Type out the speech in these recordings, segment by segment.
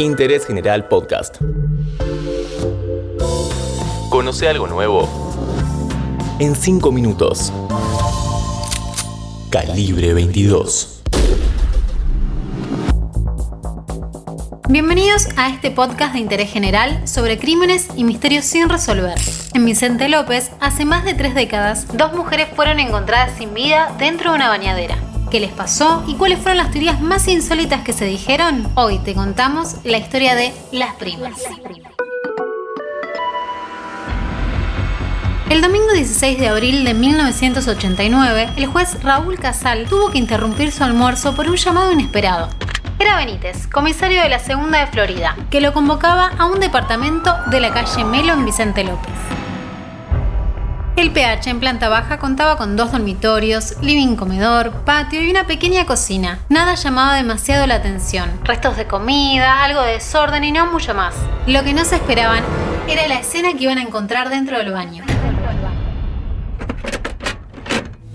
Interés General Podcast. Conoce algo nuevo en 5 minutos. Calibre 22. Bienvenidos a este podcast de interés general sobre crímenes y misterios sin resolver. En Vicente López, hace más de tres décadas, dos mujeres fueron encontradas sin vida dentro de una bañadera. ¿Qué les pasó y cuáles fueron las teorías más insólitas que se dijeron? Hoy te contamos la historia de las primas. El domingo 16 de abril de 1989, el juez Raúl Casal tuvo que interrumpir su almuerzo por un llamado inesperado. Era Benítez, comisario de la Segunda de Florida, que lo convocaba a un departamento de la calle Melo en Vicente López. El PH en planta baja contaba con dos dormitorios, living comedor, patio y una pequeña cocina. Nada llamaba demasiado la atención. Restos de comida, algo de desorden y no mucho más. Lo que no se esperaban era la escena que iban a encontrar dentro del baño.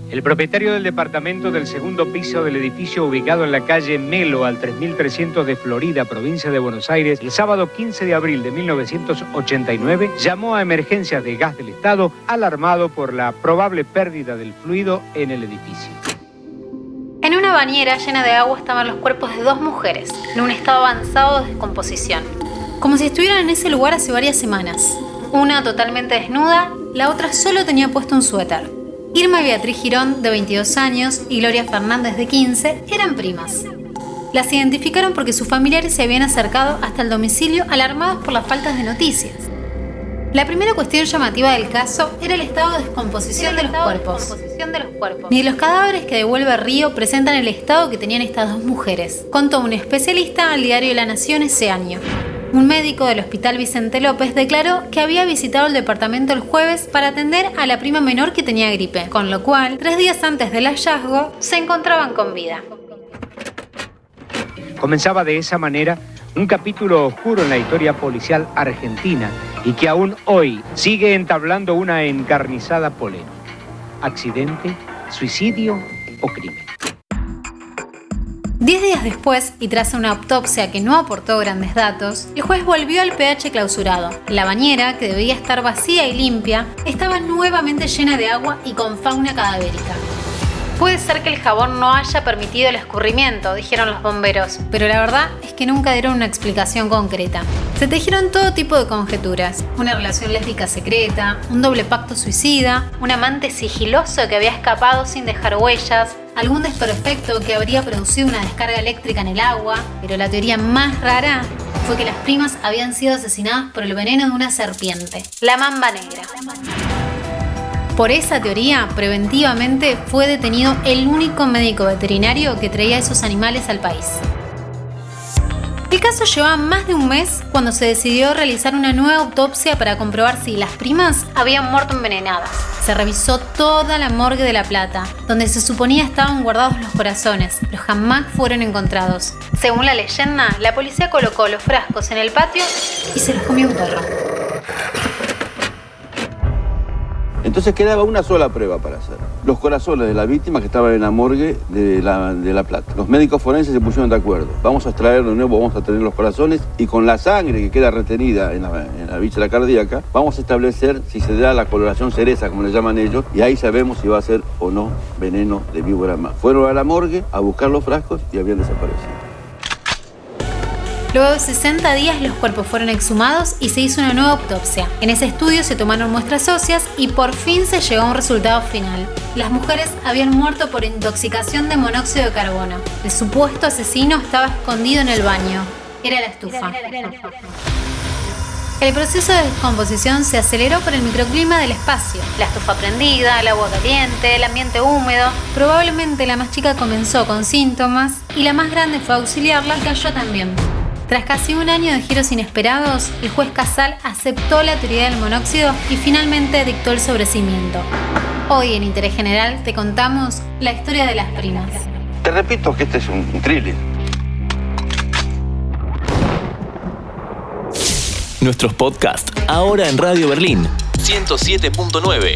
El propietario del departamento del segundo piso del edificio ubicado en la calle Melo al 3300 de Florida, provincia de Buenos Aires, el sábado 15 de abril de 1989, llamó a emergencias de gas del Estado alarmado por la probable pérdida del fluido en el edificio. En una bañera llena de agua estaban los cuerpos de dos mujeres, en un estado avanzado de descomposición, como si estuvieran en ese lugar hace varias semanas. Una totalmente desnuda, la otra solo tenía puesto un suéter. Irma Beatriz Girón, de 22 años, y Gloria Fernández, de 15, eran primas. Las identificaron porque sus familiares se habían acercado hasta el domicilio alarmados por las faltas de noticias. La primera cuestión llamativa del caso era el estado de descomposición, de, los cuerpos. Ni los cadáveres que devuelve Río presentan el estado que tenían estas dos mujeres, contó un especialista al diario La Nación ese año. Un médico del Hospital Vicente López declaró que había visitado el departamento el jueves para atender a la prima menor que tenía gripe, con lo cual, tres días antes del hallazgo, se encontraban con vida. Comenzaba de esa manera un capítulo oscuro en la historia policial argentina y que aún hoy sigue entablando una encarnizada polémica. ¿Accidente, suicidio o crimen? Diez días después, y tras una autopsia que no aportó grandes datos, el juez volvió al pH clausurado. La bañera, que debía estar vacía y limpia, estaba nuevamente llena de agua y con fauna cadavérica. Puede ser que el jabón no haya permitido el escurrimiento, dijeron los bomberos, pero la verdad es que nunca dieron una explicación concreta. Se tejieron todo tipo de conjeturas. Una relación lésbica secreta, un doble pacto suicida, un amante sigiloso que había escapado sin dejar huellas, algún desperfecto que habría producido una descarga eléctrica en el agua, pero la teoría más rara fue que las primas habían sido asesinadas por el veneno de una serpiente, la mamba negra. Por esa teoría, preventivamente fue detenido el único médico veterinario que traía esos animales al país. El caso llevaba más de un mes cuando se decidió realizar una nueva autopsia para comprobar si las primas habían muerto envenenadas. Se revisó toda la morgue de La Plata, donde se suponía estaban guardados los corazones, pero jamás fueron encontrados. Según la leyenda, la policía colocó los frascos en el patio y se los comió un perro. Entonces quedaba una sola prueba para hacer. Los corazones de la víctima que estaban en la morgue de la, de la Plata. Los médicos forenses se pusieron de acuerdo. Vamos a extraer de nuevo, vamos a tener los corazones y con la sangre que queda retenida en la, en la cardíaca, vamos a establecer si se da la coloración cereza, como le llaman ellos, y ahí sabemos si va a ser o no veneno de víbora más. Fueron a la morgue a buscar los frascos y habían desaparecido. Luego de 60 días los cuerpos fueron exhumados y se hizo una nueva autopsia. En ese estudio se tomaron muestras óseas y por fin se llegó a un resultado final. Las mujeres habían muerto por intoxicación de monóxido de carbono. El supuesto asesino estaba escondido en el baño. Era la estufa. El proceso de descomposición se aceleró por el microclima del espacio. La estufa prendida, el agua caliente, el ambiente húmedo. Probablemente la más chica comenzó con síntomas y la más grande fue a auxiliarla y cayó también. Tras casi un año de giros inesperados, el juez Casal aceptó la teoría del monóxido y finalmente dictó el sobrecimiento. Hoy en Interés General te contamos la historia de las primas. Te repito que este es un thriller. Nuestros podcasts ahora en Radio Berlín 107.9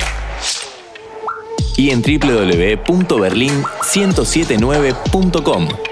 y en www.berlin1079.com.